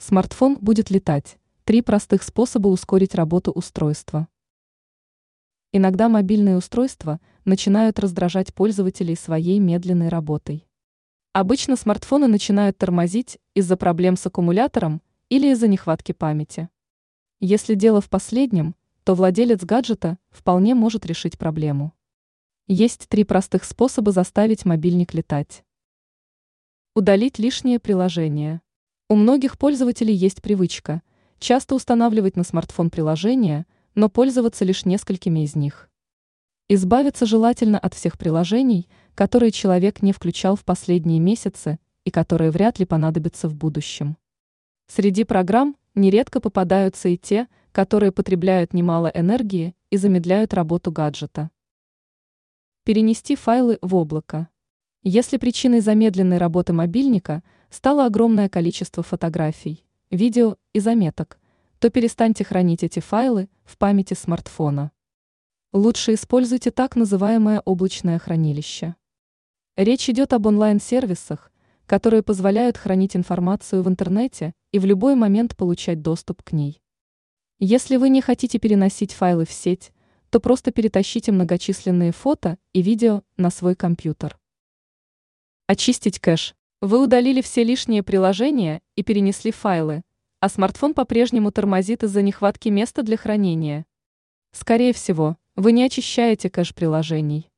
Смартфон будет летать. Три простых способа ускорить работу устройства. Иногда мобильные устройства начинают раздражать пользователей своей медленной работой. Обычно смартфоны начинают тормозить из-за проблем с аккумулятором или из-за нехватки памяти. Если дело в последнем, то владелец гаджета вполне может решить проблему. Есть три простых способа заставить мобильник летать. Удалить лишнее приложение. У многих пользователей есть привычка часто устанавливать на смартфон приложения, но пользоваться лишь несколькими из них. Избавиться желательно от всех приложений, которые человек не включал в последние месяцы и которые вряд ли понадобятся в будущем. Среди программ нередко попадаются и те, которые потребляют немало энергии и замедляют работу гаджета. Перенести файлы в облако. Если причиной замедленной работы мобильника – стало огромное количество фотографий, видео и заметок, то перестаньте хранить эти файлы в памяти смартфона. Лучше используйте так называемое облачное хранилище. Речь идет об онлайн-сервисах, которые позволяют хранить информацию в интернете и в любой момент получать доступ к ней. Если вы не хотите переносить файлы в сеть, то просто перетащите многочисленные фото и видео на свой компьютер. Очистить кэш. Вы удалили все лишние приложения и перенесли файлы, а смартфон по-прежнему тормозит из-за нехватки места для хранения. Скорее всего, вы не очищаете кэш приложений.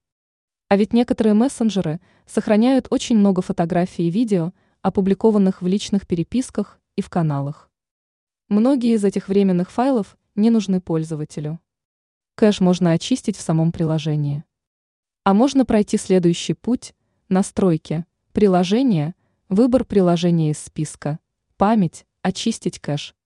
А ведь некоторые мессенджеры сохраняют очень много фотографий и видео, опубликованных в личных переписках и в каналах. Многие из этих временных файлов не нужны пользователю. Кэш можно очистить в самом приложении. А можно пройти следующий путь – настройки – Приложение, выбор приложения из списка, память, очистить кэш.